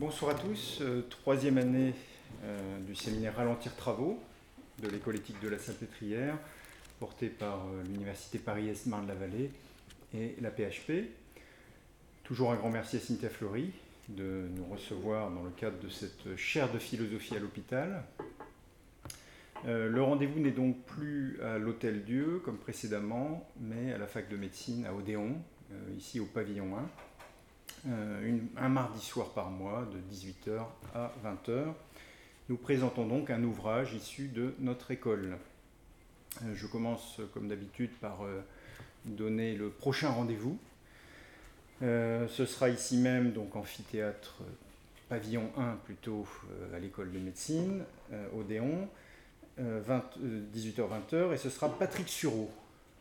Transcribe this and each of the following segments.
Bonsoir à tous, euh, troisième année euh, du séminaire Ralentir Travaux de l'école éthique de la Salpêtrière, porté par euh, l'Université Paris-Est Marne-la-Vallée et la PHP. Toujours un grand merci à Cynthia Fleury de nous recevoir dans le cadre de cette chaire de philosophie à l'hôpital. le rendez-vous n'est donc plus à l'Hôtel Dieu comme précédemment, mais à la fac de médecine à Odéon, ici au pavillon 1. Euh, un mardi soir par mois de 18h à 20h. Nous présentons donc un ouvrage issu de notre école. Euh, je commence comme d'habitude par euh, donner le prochain rendez-vous. ce sera ici même, donc amphithéâtre pavillon 1 plutôt à l'école de médecine, Odéon, 18h-20h, et ce sera Patrick Sureau.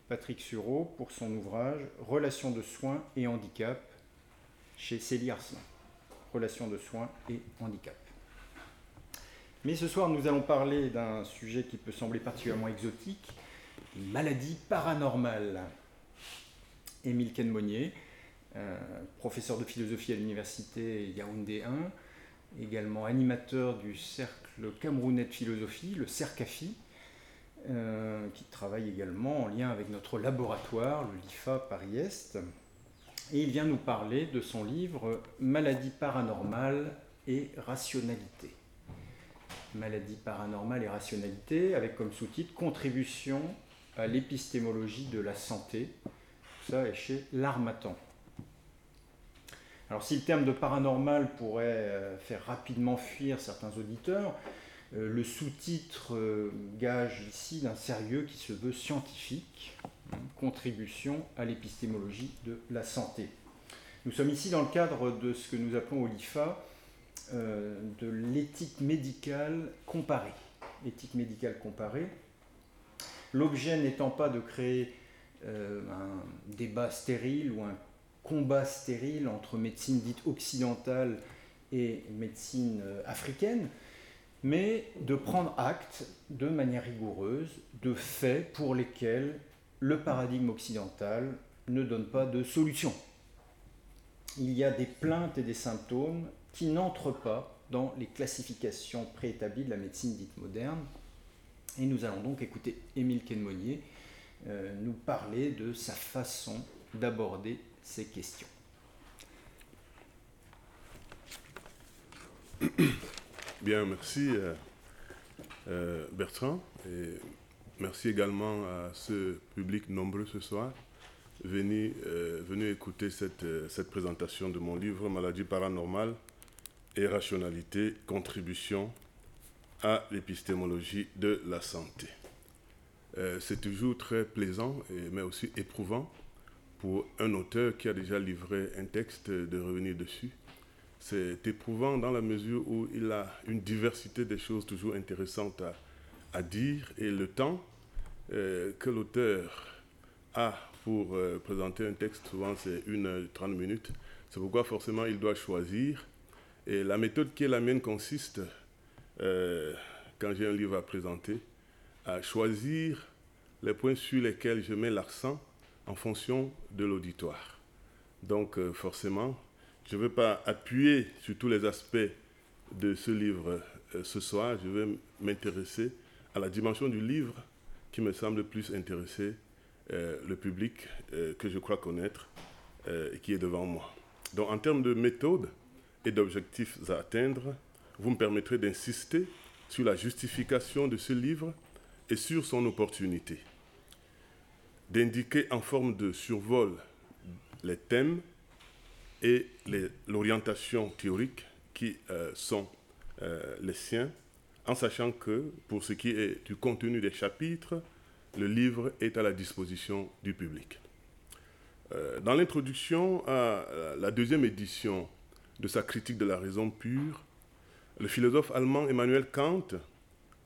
Patrick Sureau pour son ouvrage Relations de soins et handicap, chez Célie Arslan, relations de soins et handicap. Mais ce soir, nous allons parler d'un sujet qui peut sembler particulièrement exotique, maladie paranormale. Émile Kenmonier, euh, professeur de philosophie à l'université Yaoundé 1, également animateur du cercle camerounais de philosophie, le CERCAFI, euh, qui travaille également en lien avec notre laboratoire, le LIFA Paris-Est et il vient nous parler de son livre Maladie paranormale et rationalité. Maladie paranormale et rationalité, avec comme sous-titre Contribution à l'épistémologie de la santé. Tout ça est chez L'Armatan. Alors si le terme de paranormal pourrait euh, faire rapidement fuir certains auditeurs, le sous-titre euh, gage ici d'un sérieux qui se veut scientifique contribution à l'épistémologie de la santé. Nous sommes ici dans le cadre de ce que nous appelons au LIFA euh, de l'éthique médicale comparée. Éthique médicale comparée. L'objet n'étant pas de créer euh, un débat stérile ou un combat stérile entre médecine dite occidentale et médecine euh, africaine, mais de prendre acte de manière rigoureuse de faits pour lesquels le paradigme occidental ne donne pas de solution. Il y a des plaintes et des symptômes qui n'entrent pas dans les classifications préétablies de la médecine dite moderne. Et nous allons donc écouter Émile Quenmonnier euh, nous parler de sa façon d'aborder ces questions. Bien, merci euh, euh, Bertrand. Et Merci également à ce public nombreux ce soir venu, euh, écouter cette, cette, présentation de mon livre Maladie paranormale et rationalité, contribution à l'épistémologie de la santé. C'est toujours très plaisant, et, mais aussi éprouvant pour un auteur qui a déjà livré un texte de revenir dessus. C'est éprouvant dans la mesure où il a une diversité de choses toujours intéressantes à, dire et le temps euh, que l'auteur a pour euh, présenter un texte, souvent c'est une heure trente minutes. C'est pourquoi forcément il doit choisir. Et la méthode qui est la mienne consiste, euh, quand j'ai un livre à présenter, à choisir les points sur lesquels je mets l'accent en fonction de l'auditoire. Donc forcément, je ne vais pas appuyer sur tous les aspects de ce livre ce soir, je vais m'intéresser à la dimension du livre qui me semble plus intéresser euh, le public euh, que je crois connaître euh, et qui est devant moi. Donc en termes de méthode et d'objectifs à atteindre, vous me permettrez d'insister sur la justification de ce livre et sur son opportunité, d'indiquer en forme de survol les thèmes et l'orientation théorique qui sont les siens en sachant que pour ce qui est du contenu des chapitres, le livre est à la disposition du public. Euh, dans l'introduction à la deuxième édition de sa critique de la raison pure, le philosophe allemand Emmanuel Kant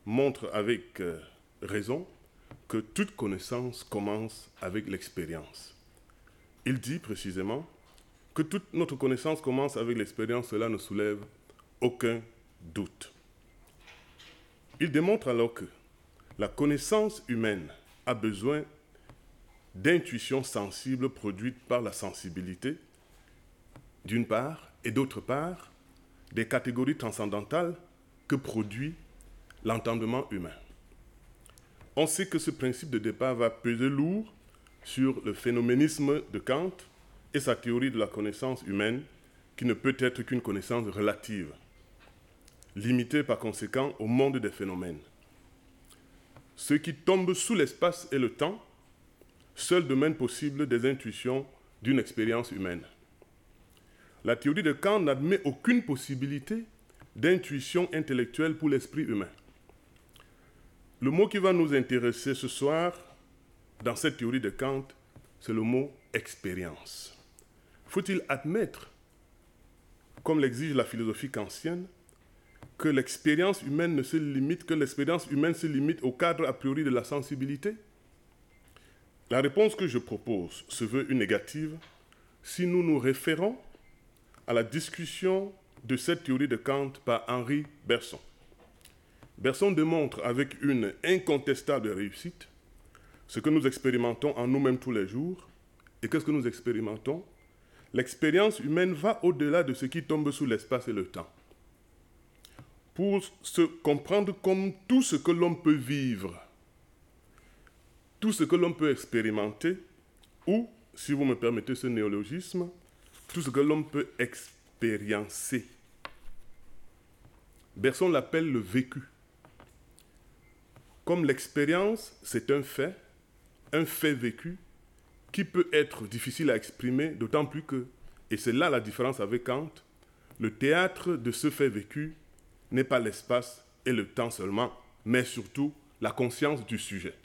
montre avec euh, raison que toute connaissance commence avec l'expérience. Il dit précisément que toute notre connaissance commence avec l'expérience, cela ne soulève aucun doute. Il démontre alors que la connaissance humaine a besoin d'intuitions sensibles produites par la sensibilité, d'une part, et d'autre part, des catégories transcendantales que produit l'entendement humain. On sait que ce principe de départ va peser lourd sur le phénoménisme de Kant et sa théorie de la connaissance humaine, qui ne peut être qu'une connaissance relative, limitée par conséquent au monde des phénomènes. Ce qui tombe sous l'espace et le temps, seul domaine possible des intuitions d'une expérience humaine. La théorie de Kant n'admet aucune possibilité d'intuition intellectuelle pour l'esprit humain. Le mot qui va nous intéresser ce soir dans cette théorie de Kant, c'est le mot expérience. Faut-il admettre, comme l'exige la philosophie kantienne, que l'expérience humaine ne se limite, que l'expérience humaine se limite au cadre a priori de la sensibilité? La réponse que je propose se veut une négative si nous nous référons à la discussion de cette théorie de Kant par Henri Bergson. Bergson démontre avec une incontestable réussite ce que nous expérimentons en nous-mêmes tous les jours. Et qu'est-ce que nous expérimentons L'expérience humaine va au-delà de ce qui tombe sous l'espace et le temps. Pour se comprendre comme tout ce que l'on peut vivre, tout ce que l'on peut expérimenter, ou, si vous me permettez ce néologisme, tout ce que l'on peut expériencer. Bergson l'appelle le vécu. Comme l'expérience, c'est un fait, un fait vécu qui peut être difficile à exprimer, d'autant plus que, et c'est là la différence avec Kant, le théâtre de ce fait vécu n'est pas l'espace et le temps seulement, mais surtout la conscience du sujet.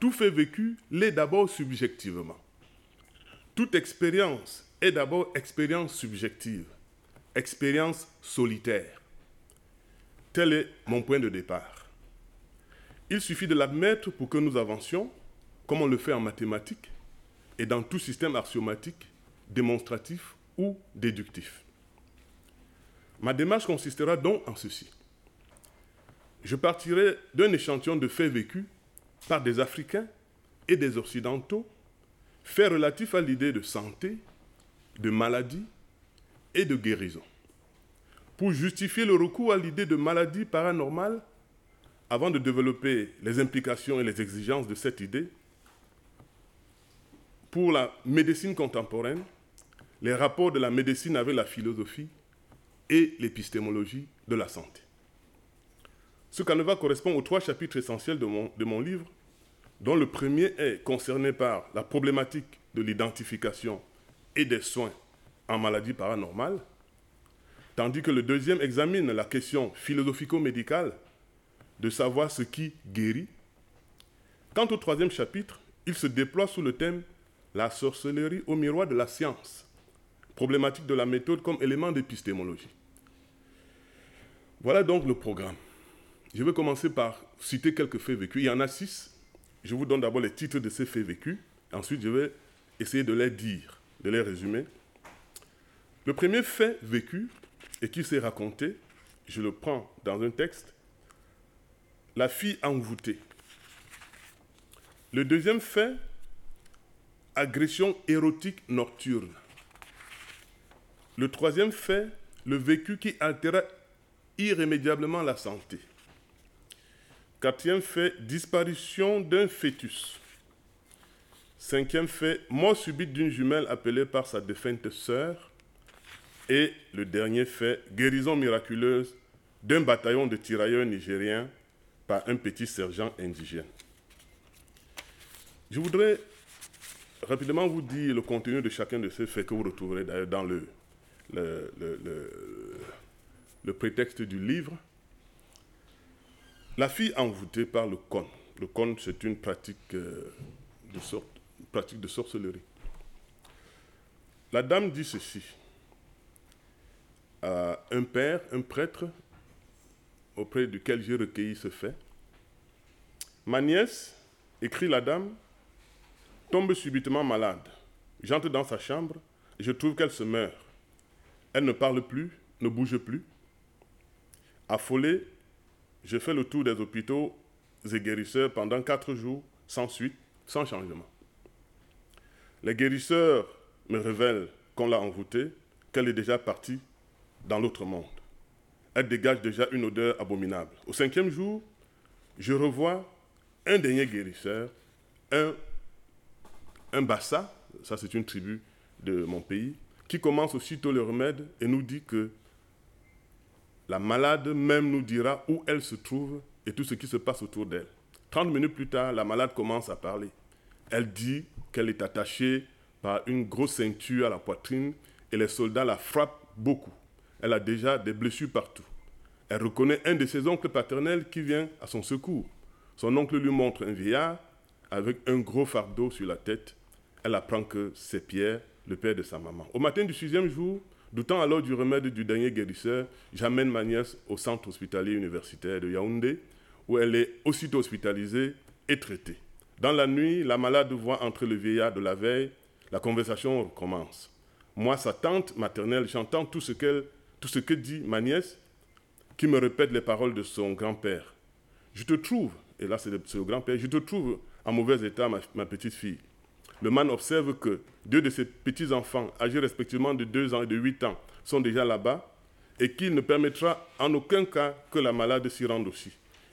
Tout fait vécu l'est d'abord subjectivement. Toute expérience est d'abord expérience subjective, expérience solitaire. Tel est mon point de départ. Il suffit de l'admettre pour que nous avancions, comme on le fait en mathématiques et dans tout système axiomatique, démonstratif ou déductif. Ma démarche consistera donc en ceci. Je partirai d'un échantillon de faits vécus par des Africains et des Occidentaux, faits relatifs à l'idée de santé, de maladie et de guérison. Pour justifier le recours à l'idée de maladie paranormale, avant de développer les implications et les exigences de cette idée, pour la médecine contemporaine, les rapports de la médecine avec la philosophie et l'épistémologie de la santé. Ce canevas correspond aux trois chapitres essentiels de mon, de mon livre, dont le premier est concerné par la problématique de l'identification et des soins en maladie paranormale, tandis que le deuxième examine la question philosophico-médicale de savoir ce qui guérit. Quant au troisième chapitre, il se déploie sous le thème La sorcellerie au miroir de la science, problématique de la méthode comme élément d'épistémologie. Voilà donc le programme. Je vais commencer par citer quelques faits vécus. Il y en a six. Je vous donne d'abord les titres de ces faits vécus. Ensuite, je vais essayer de les dire, de les résumer. Le premier fait vécu et qui s'est raconté, je le prends dans un texte, la fille envoûtée. Le deuxième fait, agression érotique nocturne. Le troisième fait, le vécu qui altéra irrémédiablement la santé. Quatrième fait, disparition d'un fœtus. Cinquième fait, mort subite d'une jumelle appelée par sa défunte sœur. Et le dernier fait, guérison miraculeuse d'un bataillon de tirailleurs nigériens par un petit sergent indigène. Je voudrais rapidement vous dire le contenu de chacun de ces faits que vous retrouverez d'ailleurs dans le, le, le, prétexte du livre. La fille envoûtée par le con. Le con, c'est une pratique, euh, de sorte, pratique de sorcellerie. La dame dit ceci à un père, un prêtre, auprès duquel j'ai recueilli ce fait. Ma nièce, écrit la dame, tombe subitement malade. J'entre dans sa chambre et je trouve qu'elle se meurt. Elle ne parle plus, ne bouge plus. Affolé, je fais le tour des hôpitaux et guérisseurs pendant quatre jours, sans suite, sans changement. Les guérisseurs me révèlent qu'on l'a envoûtée, qu'elle est déjà partie dans l'autre monde. Elle dégage déjà une odeur abominable. Au cinquième jour, je revois un dernier guérisseur, un, un bassa, ça c'est une tribu de mon pays, qui commence aussitôt le remède et nous dit que la malade même nous dira où elle se trouve et tout ce qui se passe autour d'elle. Trente minutes plus tard, la malade commence à parler. Elle dit qu'elle est attachée par une grosse ceinture à la poitrine et les soldats la frappent beaucoup. Elle a déjà des blessures partout. Elle reconnaît un de ses oncles paternels qui vient à son secours. Son oncle lui montre un vieillard avec un gros fardeau sur la tête. Elle apprend que c'est Pierre, le père de sa maman. Au matin du sixième jour, doutant alors du remède du dernier guérisseur, j'amène ma nièce au centre hospitalier universitaire de Yaoundé, où elle est aussitôt hospitalisée et traitée. Dans la nuit, la malade voit entrer le vieillard de la veille. La conversation recommence. Moi, sa tante maternelle, j'entends tout ce qu'elle, tout ce que dit ma nièce, qui me répète les paroles de son grand-père. Je te trouve, et là c'est le, grand-père, je te trouve en mauvais état, ma, petite fille. Le man observe que deux de ses petits-enfants, âgés respectivement de 2 ans et de 8 ans, sont déjà là-bas et qu'il ne permettra en aucun cas que la malade s'y rende aussi.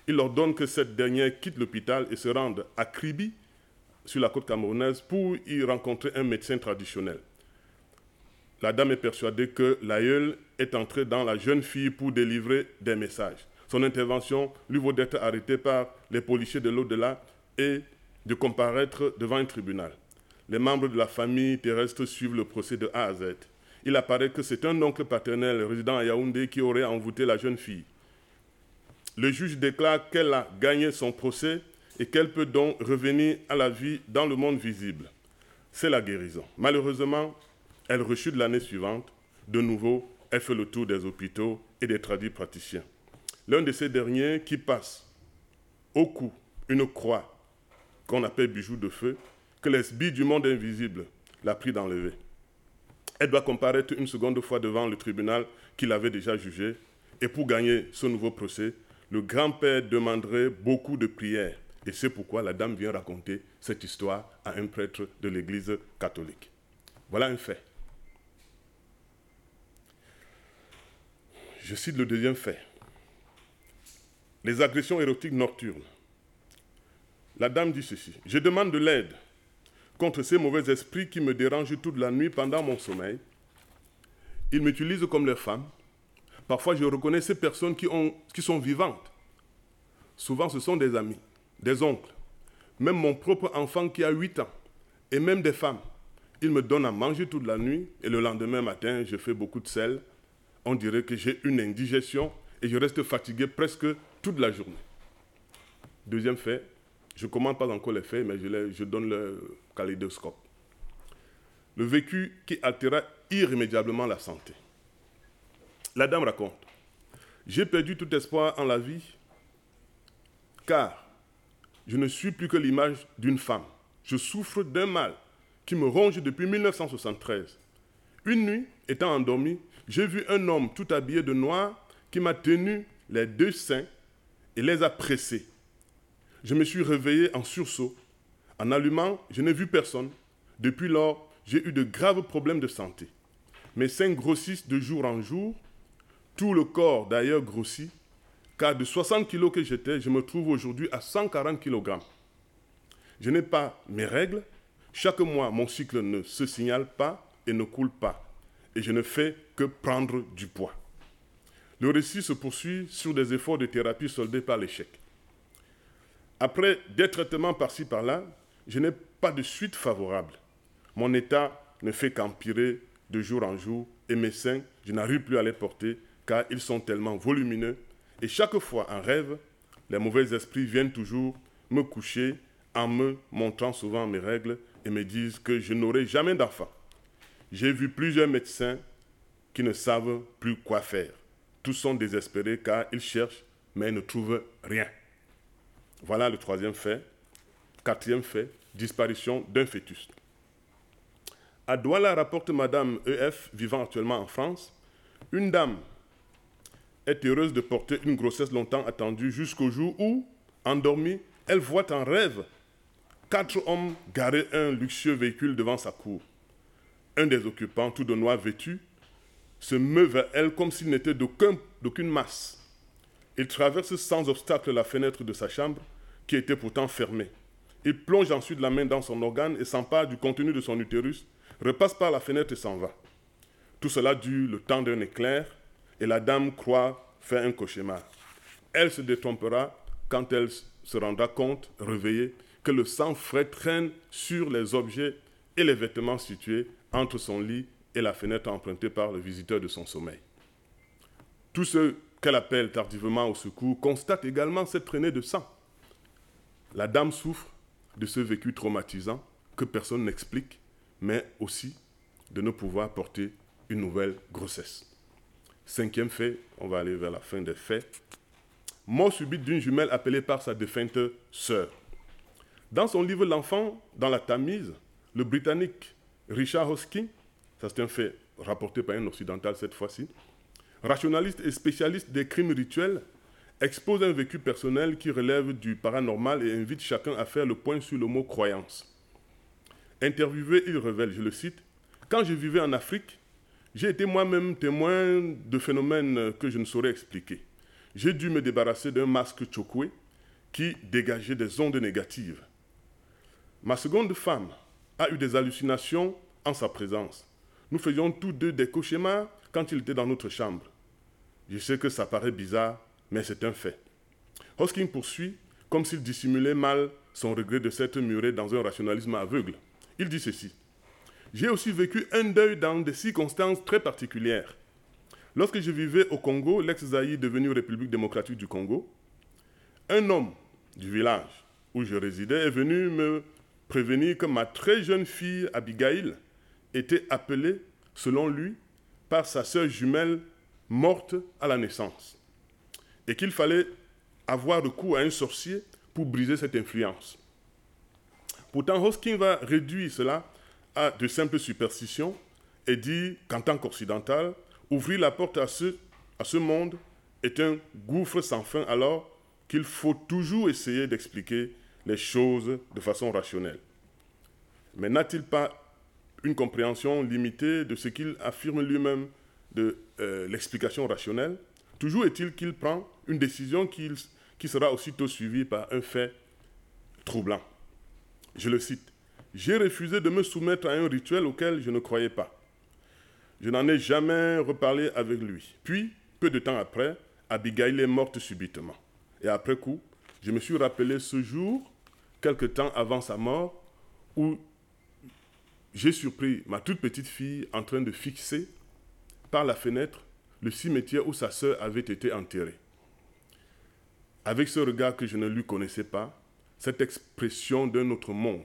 Il ordonne que cette dernière quitte l'hôpital et se rende à Kribi, sur la côte camerounaise, pour y rencontrer un médecin traditionnel. La dame est persuadée que l'aïeul est entré dans la jeune fille pour délivrer des messages. Son intervention lui vaut d'être arrêté par les policiers de l'au-delà et de comparaître devant un tribunal. Les membres de la famille terrestre suivent le procès de A à Z. Il apparaît que c'est un oncle paternel résident à Yaoundé qui aurait envoûté la jeune fille. Le juge déclare qu'elle a gagné son procès et qu'elle peut donc revenir à la vie dans le monde visible. C'est la guérison. Malheureusement, elle rechute l'année suivante. De nouveau, elle fait le tour des hôpitaux et des tradis praticiens. L'un de ces derniers qui passe au cou une croix qu'on appelle bijou de feu, que les du monde invisible l'a pris d'enlever. Elle doit comparaître une seconde fois devant le tribunal qu'il avait déjà jugé. Et pour gagner ce nouveau procès, le grand-père demanderait beaucoup de prières. Et c'est pourquoi la dame vient raconter cette histoire à un prêtre de l'Église catholique. Voilà un fait. Je cite le deuxième fait. Les agressions érotiques nocturnes. La dame dit ceci. Je demande de l'aide contre ces mauvais esprits qui me dérangent toute la nuit pendant mon sommeil. Ils m'utilisent comme leurs femmes. Parfois, je reconnais ces personnes qui, ont, qui sont vivantes. Souvent, ce sont des amis, des oncles, même mon propre enfant qui a 8 ans, et même des femmes. Ils me donnent à manger toute la nuit, et le lendemain matin, je fais beaucoup de sel, on dirait que j'ai une indigestion et je reste fatigué presque toute la journée. Deuxième fait, je ne commande pas encore les faits, mais je, je donne le Le vécu qui altéra irrémédiablement la santé. La dame raconte, j'ai perdu tout espoir en la vie, car je ne suis plus que l'image d'une femme. Je souffre d'un mal qui me ronge depuis 1973. Une nuit, étant endormi, j'ai vu un homme tout habillé de noir qui m'a tenu les deux seins et les a pressés. Je me suis réveillé en sursaut. En allumant, je n'ai vu personne. Depuis lors, j'ai eu de graves problèmes de santé. Mes seins grossissent de jour en jour. Tout le corps d'ailleurs grossit, car de 60 kilos que j'étais, je me trouve aujourd'hui à 140 kg. Je n'ai pas mes règles. Chaque mois, mon cycle ne se signale pas et ne coule pas et je ne fais que prendre du poids. Le récit se poursuit sur des efforts de thérapie soldés par l'échec. Après des traitements par-ci par-là, je n'ai pas de suite favorable. Mon état ne fait qu'empirer de jour en jour et mes seins, je n'arrive plus à les porter car ils sont tellement volumineux et chaque fois en rêve, les mauvais esprits viennent toujours me coucher en me montrant souvent mes règles et me disent que je n'aurai jamais d'enfant. J'ai vu plusieurs médecins qui ne savent plus quoi faire. Tous sont désespérés car ils cherchent mais ne trouvent rien. Voilà le troisième fait. Quatrième fait, disparition d'un fœtus. À Douala rapporte Madame EF, vivant actuellement en France, une dame est heureuse de porter une grossesse longtemps attendue jusqu'au jour où, endormie, elle voit en rêve quatre hommes garer un luxueux véhicule devant sa cour un des occupants, tout de noir vêtu, se meut vers elle comme s'il n'était d'aucune masse. Il traverse sans obstacle la fenêtre de sa chambre, qui était pourtant fermée. Il plonge ensuite la main dans son organe et s'empare du contenu de son utérus, repasse par la fenêtre et s'en va. Tout cela dure le temps d'un éclair, et la dame croit faire un cauchemar. Elle se détrompera quand elle se rendra compte, réveillée, que le sang frais traîne sur les objets et les vêtements situés entre son lit et la fenêtre empruntée par le visiteur de son sommeil. Tous ceux qu'elle appelle tardivement au secours constatent également cette traînée de sang. La dame souffre de ce vécu traumatisant que personne n'explique, mais aussi de ne pouvoir porter une nouvelle grossesse. Cinquième fait, on va aller vers la fin des faits. Mort subite d'une jumelle appelée par sa défunte sœur. Dans son livre L'enfant dans la Tamise, le Britannique Richard Hoskin, ça c'est un fait rapporté par un occidental cette fois-ci, rationaliste et spécialiste des crimes rituels, expose un vécu personnel qui relève du paranormal et invite chacun à faire le point sur le mot croyance. Interviewé, il révèle, je le cite, Quand je vivais en Afrique, j'ai été moi-même témoin de phénomènes que je ne saurais expliquer. J'ai dû me débarrasser d'un masque chokwe qui dégageait des ondes négatives. Ma seconde femme a eu des hallucinations en sa présence. Nous faisions tous deux des cauchemars quand il était dans notre chambre. Je sais que ça paraît bizarre, mais c'est un fait. Hoskin poursuit comme s'il dissimulait mal son regret de s'être muré dans un rationalisme aveugle. Il dit ceci. J'ai aussi vécu un deuil dans des circonstances très particulières. Lorsque je vivais au Congo, l'ex-Zaïre devenu République démocratique du Congo, un homme du village où je résidais est venu me prévenir que ma très jeune fille Abigail était appelée, selon lui, par sa sœur jumelle morte à la naissance, et qu'il fallait avoir recours à un sorcier pour briser cette influence. Pourtant, Hoskin va réduire cela à de simples superstitions et dit qu'en tant qu'occidental, ouvrir la porte à ce, à ce monde est un gouffre sans fin alors qu'il faut toujours essayer d'expliquer les choses de façon rationnelle. Mais n'a-t-il pas une compréhension limitée de ce qu'il affirme lui-même de euh, l'explication rationnelle, toujours est-il qu'il prend une décision qui, sera aussitôt suivie par un fait troublant. Je le cite. J'ai refusé de me soumettre à un rituel auquel je ne croyais pas. Je n'en ai jamais reparlé avec lui. Puis, peu de temps après, Abigail est morte subitement. Et après coup, je me suis rappelé ce jour, quelque temps avant sa mort, où j'ai surpris ma toute petite fille en train de fixer par la fenêtre le cimetière où sa sœur avait été enterrée. Avec ce regard que je ne lui connaissais pas, cette expression d'un autre monde,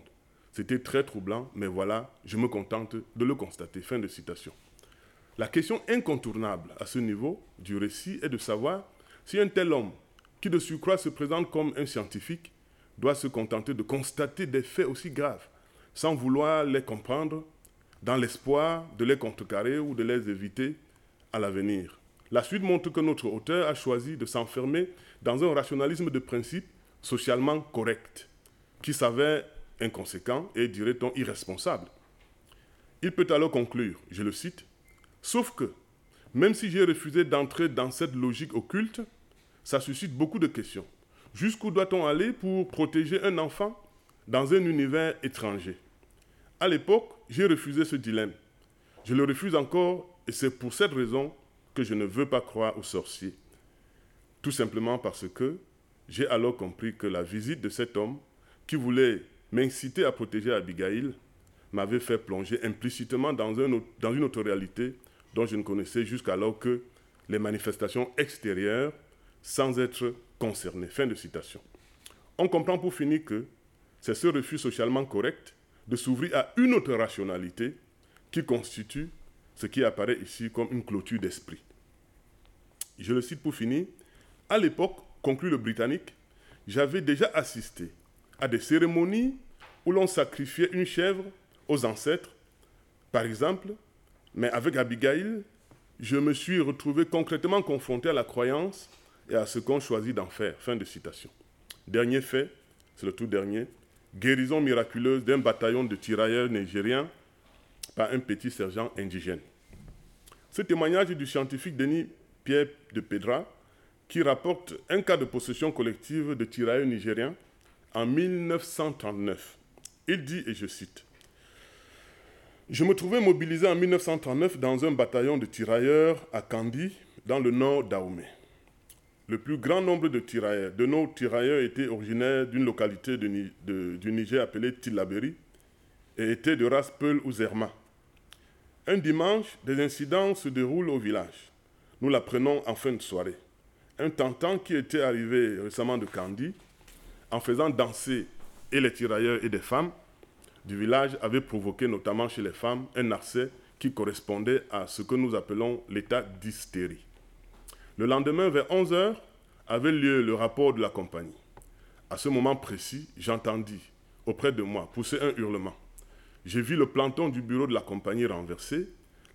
c'était très troublant, mais voilà, je me contente de le constater. Fin de citation. La question incontournable à ce niveau du récit est de savoir si un tel homme, qui de surcroît se présente comme un scientifique, doit se contenter de constater des faits aussi graves sans vouloir les comprendre, dans l'espoir de les contrecarrer ou de les éviter à l'avenir. La suite montre que notre auteur a choisi de s'enfermer dans un rationalisme de principe socialement correct, qui s'avère inconséquent et, dirait-on, irresponsable. Il peut alors conclure, je le cite, Sauf que, même si j'ai refusé d'entrer dans cette logique occulte, ça suscite beaucoup de questions. Jusqu'où doit-on aller pour protéger un enfant dans un univers étranger? À l'époque, j'ai refusé ce dilemme. Je le refuse encore et c'est pour cette raison que je ne veux pas croire aux sorciers. Tout simplement parce que j'ai alors compris que la visite de cet homme qui voulait m'inciter à protéger Abigail m'avait fait plonger implicitement dans, un, dans une autre réalité dont je ne connaissais jusqu'alors que les manifestations extérieures sans être concerné. Fin de citation. On comprend pour finir que c'est ce refus socialement correct de s'ouvrir à une autre rationalité qui constitue ce qui apparaît ici comme une clôture d'esprit. Je le cite pour finir. À l'époque, conclut le Britannique, j'avais déjà assisté à des cérémonies où l'on sacrifiait une chèvre aux ancêtres, par exemple, mais avec Abigail, je me suis retrouvé concrètement confronté à la croyance et à ce qu'on choisit d'en faire. Fin de citation. Dernier fait, c'est le tout dernier, guérison miraculeuse d'un bataillon de tirailleurs nigériens par un petit sergent indigène. Ce témoignage du scientifique Denis Pierre de Pedra, qui rapporte un cas de possession collective de tirailleurs nigériens en 1939. Il dit, et je cite, Je me trouvais mobilisé en 1939 dans un bataillon de tirailleurs à Kandi, dans le nord d'Aoumé. Le plus grand nombre de tirailleurs, de nos tirailleurs étaient originaires d'une localité du Niger appelée Tilaberi et étaient de race Peul ou Zerma. Un dimanche, des incidents se déroulent au village. Nous l'apprenons en fin de soirée. Un tentant qui était arrivé récemment de Kandi, en faisant danser et les tirailleurs et des femmes du village, avait provoqué notamment chez les femmes un accès qui correspondait à ce que nous appelons l'état d'hystérie. Le lendemain, vers 11 heures, avait lieu le rapport de la compagnie. À ce moment précis, j'entendis, auprès de moi, pousser un hurlement. J'ai vu le planton du bureau de la compagnie renversé,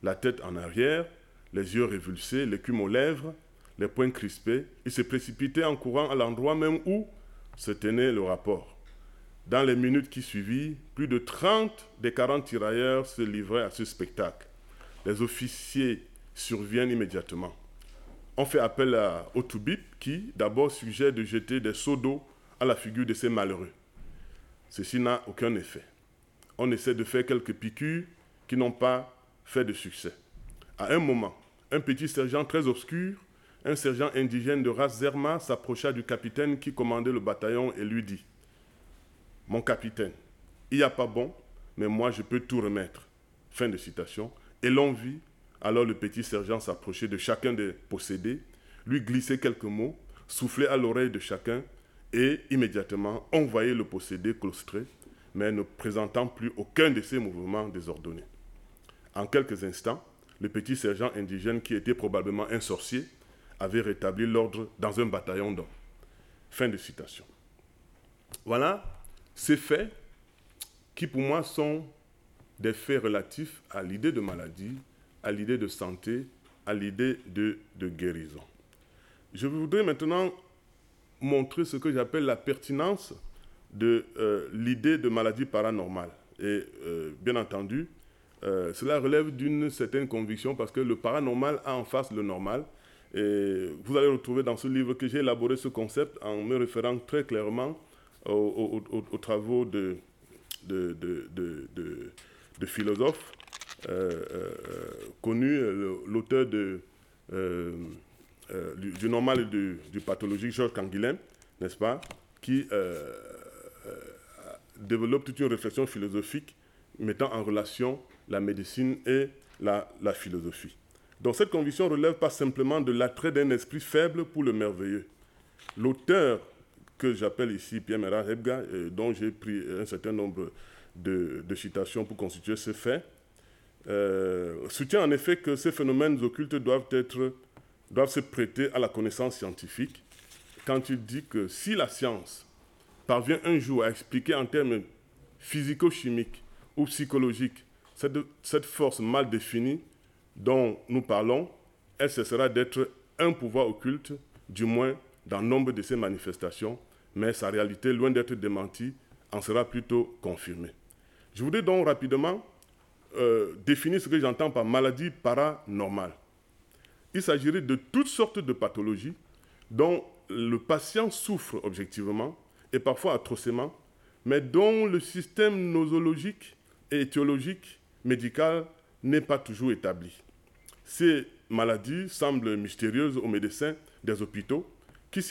la tête en arrière, les yeux révulsés, l'écume aux lèvres, les poings crispés. Il se précipitait en courant à l'endroit même où se tenait le rapport. Dans les minutes qui suivirent, plus de 30 des 40 tirailleurs se livraient à ce spectacle. Les officiers surviennent immédiatement. On fait appel à Otoubip qui d'abord suggère de jeter des seaux d'eau à la figure de ces malheureux. Ceci n'a aucun effet on essaie de faire quelques piqûres qui n'ont pas fait de succès. À un moment, un petit sergent très obscur, un sergent indigène de race Zerma, s'approcha du capitaine qui commandait le bataillon et lui dit Mon capitaine, il n'y a pas bon, mais moi je peux tout remettre. Fin de citation. Et l'on vit alors le petit sergent s'approcher de chacun des possédés, lui glisser quelques mots, souffler à l'oreille de chacun, et immédiatement envoyer le possédé claustré mais ne présentant plus aucun de ces mouvements désordonnés. En quelques instants, le petit sergent indigène, qui était probablement un sorcier, avait rétabli l'ordre dans un bataillon d'hommes. Fin de citation. Voilà ces faits qui pour moi sont des faits relatifs à l'idée de maladie, à l'idée de santé, à l'idée de, de guérison. Je voudrais maintenant montrer ce que j'appelle la pertinence de euh, l'idée de maladie paranormale. Et euh, bien entendu, euh, cela relève d'une certaine conviction parce que le paranormal a en face le normal. Et vous allez retrouver dans ce livre que j'ai élaboré ce concept en me référant très clairement aux, travaux de, de, de, philosophes connus, l'auteur du, du, normal et du, du pathologique, Georges Canguilhem, n'est-ce pas, qui développe toute une réflexion philosophique mettant en relation la médecine et la, la philosophie. Donc cette conviction relève pas simplement de l'attrait d'un esprit faible pour le merveilleux. L'auteur que j'appelle ici Pierre Mera Hebga, dont j'ai pris un certain nombre de, de, citations pour constituer ce fait, euh, soutient en effet que ces phénomènes occultes doivent, être, doivent se prêter à la connaissance scientifique quand il dit que si la science parvient un jour à expliquer en termes physico-chimiques ou psychologiques cette, cette force mal définie dont nous parlons, elle cessera d'être un pouvoir occulte, du moins dans nombre de ses manifestations, mais sa réalité, loin d'être démentie, en sera plutôt confirmée. Je voudrais donc rapidement euh, définir ce que j'entends par maladie paranormale. Il s'agirait de toutes sortes de pathologies dont le patient souffre objectivement, et parfois atrocement, mais dont le système nosologique et étiologique médical n'est pas toujours établi. Ces maladies semblent mystérieuses aux médecins des hôpitaux qui,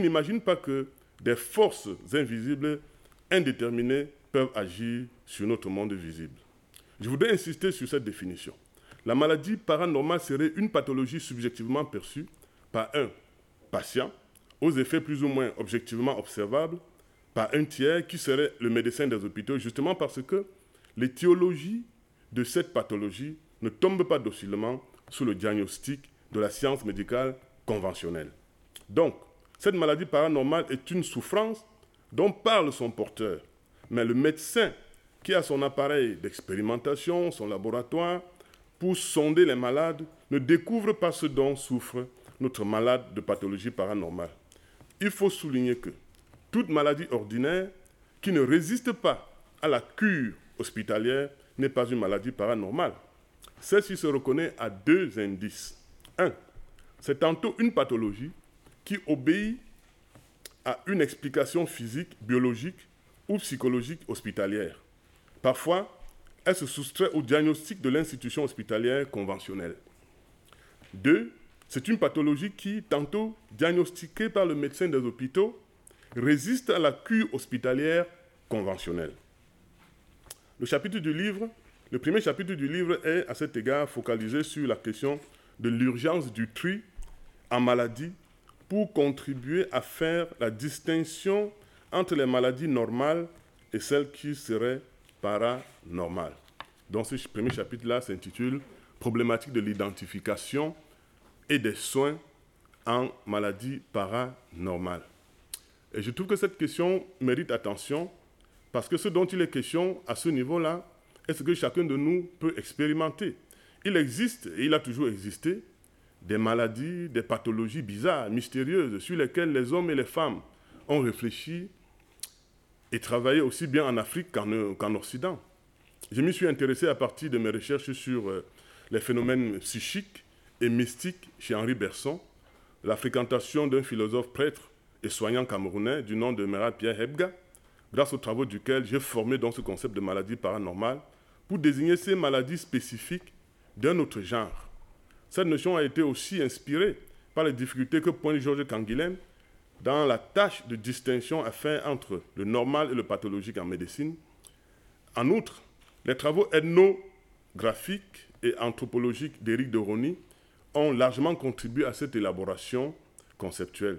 n'imaginent pas que des forces invisibles indéterminées peuvent agir sur notre monde visible. Je voudrais insister sur cette définition. La maladie paranormale serait une pathologie subjectivement perçue par un patient aux effets plus ou moins objectivement observables par un tiers qui serait le médecin des hôpitaux, justement parce que l'étiologie de cette pathologie ne tombe pas docilement sous le diagnostic de la science médicale conventionnelle. Donc, cette maladie paranormale est une souffrance dont parle son porteur, mais le médecin qui a son appareil d'expérimentation, son laboratoire, pour sonder les malades, ne découvre pas ce dont souffre notre malade de pathologie paranormale il faut souligner que toute maladie ordinaire qui ne résiste pas à la cure hospitalière n'est pas une maladie paranormale. Celle-ci se reconnaît à deux indices. Un, c'est tantôt une pathologie qui obéit à une explication physique, biologique ou psychologique hospitalière. Parfois, elle se soustrait au diagnostic de l'institution hospitalière conventionnelle. Deux, c'est une pathologie qui, tantôt diagnostiquée par le médecin des hôpitaux, résiste à la cure hospitalière conventionnelle. Le chapitre du livre, le premier chapitre du livre est à cet égard focalisé sur la question de l'urgence du tri en maladie pour contribuer à faire la distinction entre les maladies normales et celles qui seraient paranormales. Donc ce premier chapitre-là s'intitule Problématique de l'identification et des soins en maladies paranormales. Et je trouve que cette question mérite attention parce que ce dont il est question à ce niveau-là est ce que chacun de nous peut expérimenter? Il existe, et il a toujours existé, des maladies, des pathologies bizarres, mystérieuses, sur lesquelles les hommes et les femmes ont réfléchi et travaillé aussi bien en Afrique qu'en Occident. Je m'y suis intéressé à partir de mes recherches sur euh, les phénomènes psychiques et mystiques chez Henri Berson, la fréquentation d'un philosophe prêtre et soignant camerounais du nom de Merad Pierre Hebga, grâce aux travaux duquel j'ai formé donc ce concept de maladie paranormale pour désigner ces maladies spécifiques d'un autre genre. Cette notion a été aussi inspirée par les difficultés que pointe Georges Canguilhem dans la tâche de distinction à faire entre le normal et le pathologique en médecine. En outre, les travaux ethnographiques et anthropologiques d'Éric de Rony ont largement contribué à cette élaboration conceptuelle.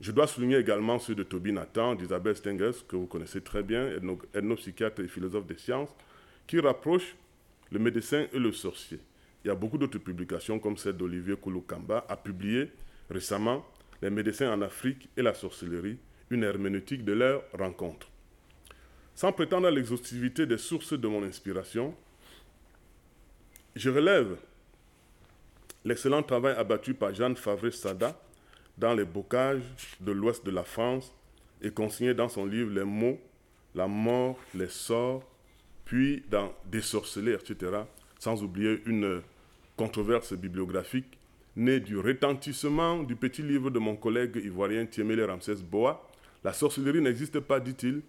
Je dois souligner également ceux de Toby Nathan, d'Isabelle Stengers, que vous connaissez très bien, ethnopsychiatre et philosophe des sciences, qui rapprochent le médecin et le sorcier. Il y a beaucoup d'autres publications comme celle d'Olivier Kouloukamba, a publié récemment Les médecins en Afrique et la sorcellerie, une herméneutique de leur rencontre. Sans prétendre à l'exhaustivité des sources de mon inspiration, je relève l'excellent travail abattu par Jeanne Favre-Sada dans les bocages de l'ouest de la France et consigné dans son livre Les mots, la mort, les sorts, puis dans Des sorcelés, etc., sans oublier une controverse bibliographique née du retentissement du petit livre de mon collègue ivoirien Thiemele Ramsès Boa. La sorcellerie n'existe pas, dit-il,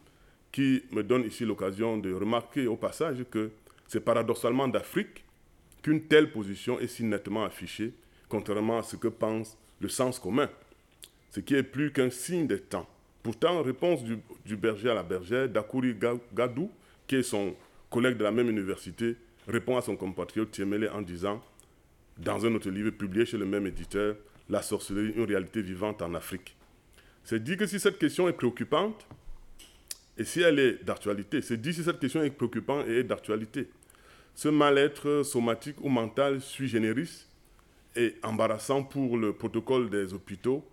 qui me donne ici l'occasion de remarquer au passage que c'est paradoxalement d'Afrique qu'une telle position est si nettement affichée, contrairement à ce que pense le sens commun, ce qui est plus qu'un signe des temps. Pourtant, réponse du, berger à la bergère, Dakuri Gadou, qui est son collègue de la même université, répond à son compatriote Tiemele en disant, dans un autre livre publié chez le même éditeur, La sorcellerie, une réalité vivante en Afrique. C'est dit que si cette question est préoccupante, et si elle est d'actualité, c'est dit si cette question est préoccupante et est d'actualité. Ce mal-être somatique ou mental sui generis et embarrassant pour le protocole des hôpitaux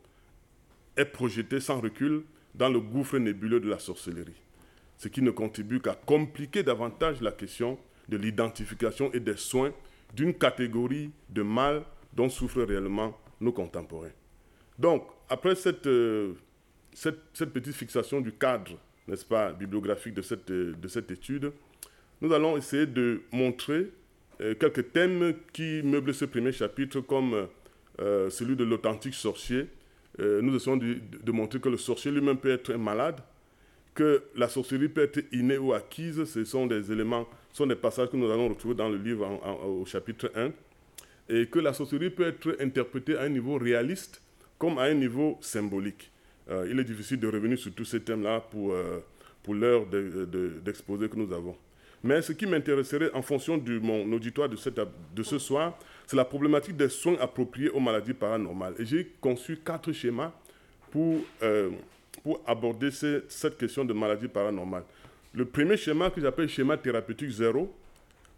est projeté sans recul dans le gouffre nébuleux de la sorcellerie, ce qui ne contribue qu'à compliquer davantage la question de l'identification et des soins d'une catégorie de mal dont souffrent réellement nos contemporains. Donc, après cette, euh, cette, petite fixation du cadre, n'est-ce pas, bibliographique de cette, cette étude, nous allons essayer de montrer euh, quelques thèmes qui meublent ce premier chapitre, comme euh, celui de l'authentique sorcier. Euh, nous essayons de, montrer que le sorcier lui-même peut être malade, que la sorcellerie peut être innée ou acquise. Ce sont des éléments, ce sont des passages que nous allons retrouver dans le livre au chapitre 1. Et que la sorcellerie peut être interprétée à un niveau réaliste comme à un niveau symbolique. il est difficile de revenir sur tous ces thèmes-là pour, pour l'heure d'exposé que nous avons. Mais ce qui m'intéresserait en fonction de mon auditoire de, cette, de ce soir, c'est la problématique des soins appropriés aux maladies paranormales. Et j'ai conçu quatre schémas pour, euh, pour aborder cette question de maladie paranormale. Le premier schéma, que j'appelle schéma thérapeutique zéro,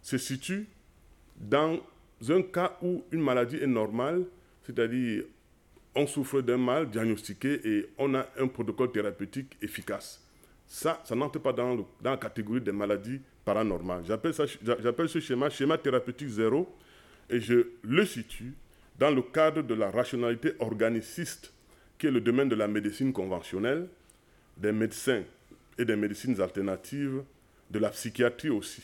se situe dans un cas où une maladie est normale, c'est-à-dire on souffre d'un mal diagnostiqué et on a un protocole thérapeutique efficace. Ça, ça n'entre pas dans, la catégorie des maladies paranormal. J'appelle ce schéma schéma thérapeutique zéro et je le situe dans le cadre de la rationalité organiciste qui est le domaine de la médecine conventionnelle, des médecins et des médecines alternatives, de la psychiatrie aussi.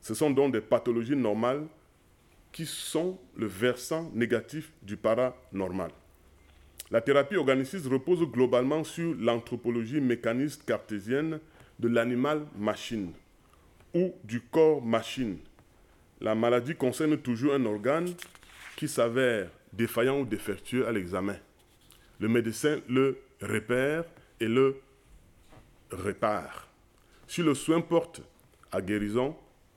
Ce sont donc des pathologies normales qui sont le versant négatif du paranormal. La thérapie organiciste repose globalement sur l'anthropologie mécaniste cartésienne de l'animal-machine ou du corps-machine. La maladie concerne toujours un organe qui s'avère défaillant ou défectueux à l'examen. Le médecin le repère et le répare. Si le soin porte à guérison,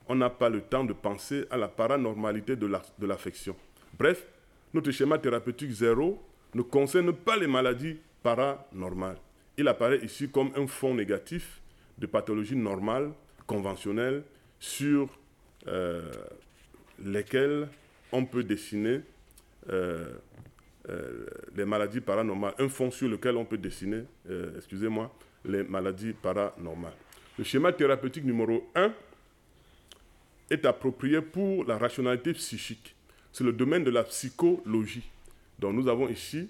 on n'a pas le temps de penser à la paranormalité de l'affection. Bref, notre schéma thérapeutique zéro ne concerne pas les maladies paranormales. Il apparaît ici comme un fond négatif de pathologies normales, conventionnelles, sur euh, lesquelles on peut dessiner euh, les maladies paranormales, un fond sur lequel on peut dessiner, excusez-moi, les maladies paranormales. Le schéma thérapeutique numéro 1 est approprié pour la rationalité psychique. C'est le domaine de la psychologie. Donc nous avons ici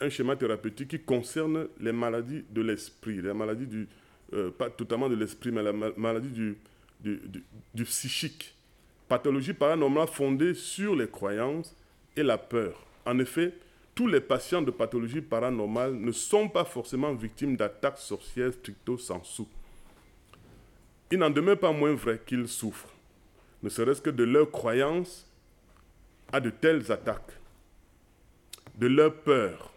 un schéma thérapeutique qui concerne les maladies de l'esprit, les maladies du, euh, pas totalement de l'esprit, mais la maladie du, du, psychique. Pathologie paranormale fondée sur les croyances et la peur. En effet, tous les patients de pathologie paranormale ne sont pas forcément victimes d'attaques sorcières stricto sensu. Il n'en demeure pas moins vrai qu'ils souffrent, ne serait-ce que de leur croyance à de telles attaques, de leur peur.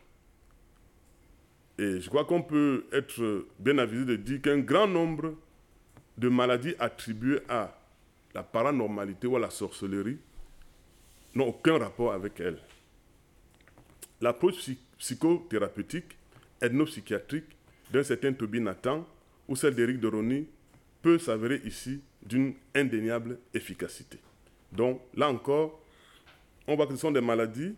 Et je crois qu'on peut être bien avisé de dire qu'un grand nombre de maladies attribuées à la paranormalité ou à la sorcellerie n'ont aucun rapport avec elles. L'approche psychothérapeutique, ethnopsychiatrique d'un certain Toby Nathan ou celle d'Éric de Rony peut s'avérer ici d'une indéniable efficacité. Donc là encore, on voit que ce sont des maladies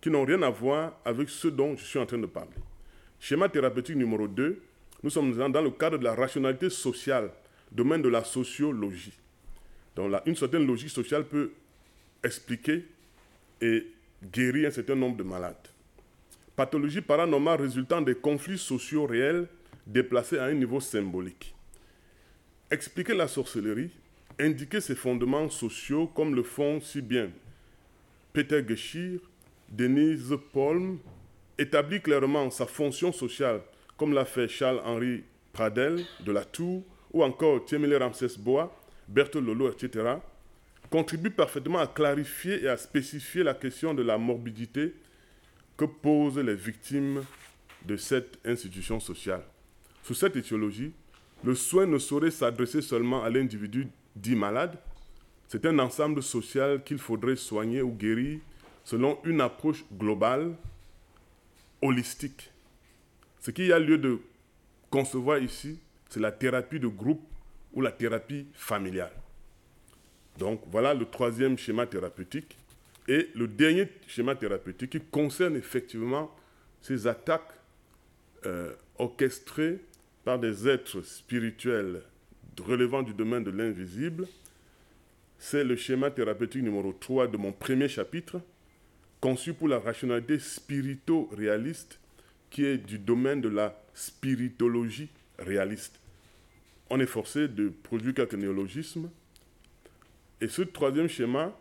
qui n'ont rien à voir avec ce dont je suis en train de parler. Schéma thérapeutique numéro 2, nous sommes dans le cadre de la rationalité sociale, domaine de la sociologie. Donc là, une certaine logique sociale peut expliquer et guérir un certain nombre de malades. Pathologie paranormale résultant des conflits sociaux réels déplacés à un niveau symbolique. Expliquer la sorcellerie, indiquer ses fondements sociaux comme le font si bien Peter Geschirr, Denise Polm, établit clairement sa fonction sociale comme l'a fait Charles-Henri Pradel de la Tour ou encore Tiemele Ramsès Bois, Berthe Lolo, etc., contribue parfaitement à clarifier et à spécifier la question de la morbidité que posent les victimes de cette institution sociale. Sous cette étiologie, le soin ne saurait s'adresser seulement à l'individu dit malade, c'est un ensemble social qu'il faudrait soigner ou guérir selon une approche globale, holistique. Ce qu'il y a lieu de concevoir ici, c'est la thérapie de groupe ou la thérapie familiale. Donc voilà le troisième schéma thérapeutique. Et le dernier schéma thérapeutique qui concerne effectivement ces attaques euh, orchestrées par des êtres spirituels relevant du domaine de l'invisible, c'est le schéma thérapeutique numéro 3 de mon premier chapitre, conçu pour la rationalité spirito-réaliste, qui est du domaine de la spiritologie réaliste. On est forcé de produire quelques néologismes. Et ce troisième schéma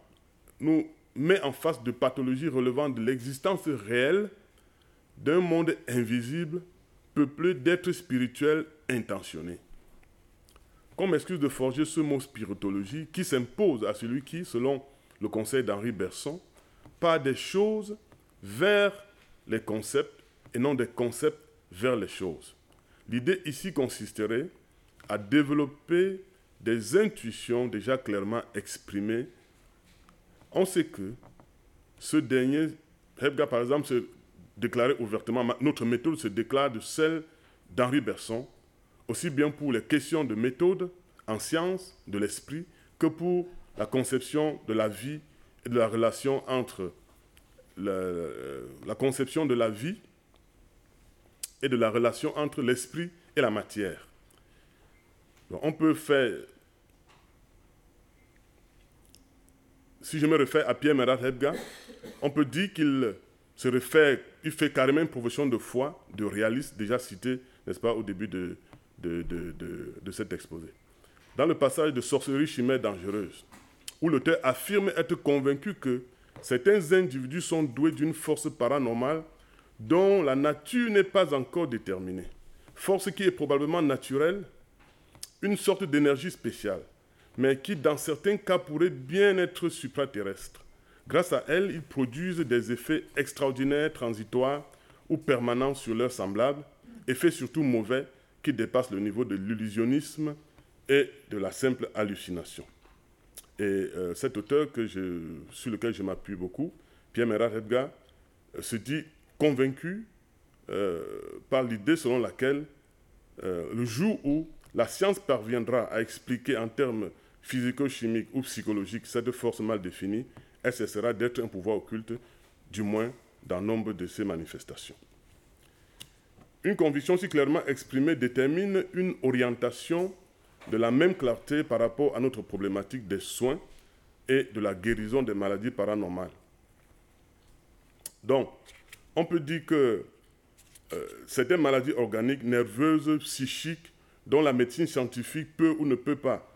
nous met en face de pathologies relevant de l'existence réelle d'un monde invisible peuplé d'êtres spirituels intentionnés. Comme excuse de forger ce mot spiritologie qui s'impose à celui qui, selon le conseil d'Henri Berson, part des choses vers les concepts et non des concepts vers les choses. L'idée ici consisterait à développer des intuitions déjà clairement exprimées. On sait que ce dernier, Hebga par exemple, se déclarait ouvertement, notre méthode se déclare de celle d'Henri Berson, aussi bien pour les questions de méthode en sciences de l'esprit que pour la conception de la vie et de la relation entre la, conception de la vie et de la relation entre l'esprit et la matière. on peut faire, si je me réfère à Pierre Merat Edgar, on peut dire qu'il se réfère, il fait carrément une profession de foi, de réaliste, déjà cité, n'est-ce pas, au début de, de, de, de, cet exposé. Dans le passage de Sorcellerie chimère dangereuse, où l'auteur affirme être convaincu que certains individus sont doués d'une force paranormale dont la nature n'est pas encore déterminée. Force qui est probablement naturelle, une sorte d'énergie spéciale, mais qui dans certains cas pourrait bien être supraterrestre. Grâce à elle, ils produisent des effets extraordinaires, transitoires ou permanents sur leurs semblables, effets surtout mauvais qui dépassent le niveau de l'illusionnisme et de la simple hallucination. Et euh, cet auteur sur lequel je m'appuie beaucoup, Pierre Merard Edgar, euh, se dit convaincu euh, par l'idée selon laquelle le jour où la science parviendra à expliquer en termes physico-chimiques ou psychologiques cette force mal définie, elle cessera d'être un pouvoir occulte, du moins dans nombre de ses manifestations. Une conviction si clairement exprimée détermine une orientation de la même clarté par rapport à notre problématique des soins et de la guérison des maladies paranormales. Donc, on peut dire que euh, certaines maladies organiques, nerveuses, psychiques, dont la médecine scientifique peut ou ne peut pas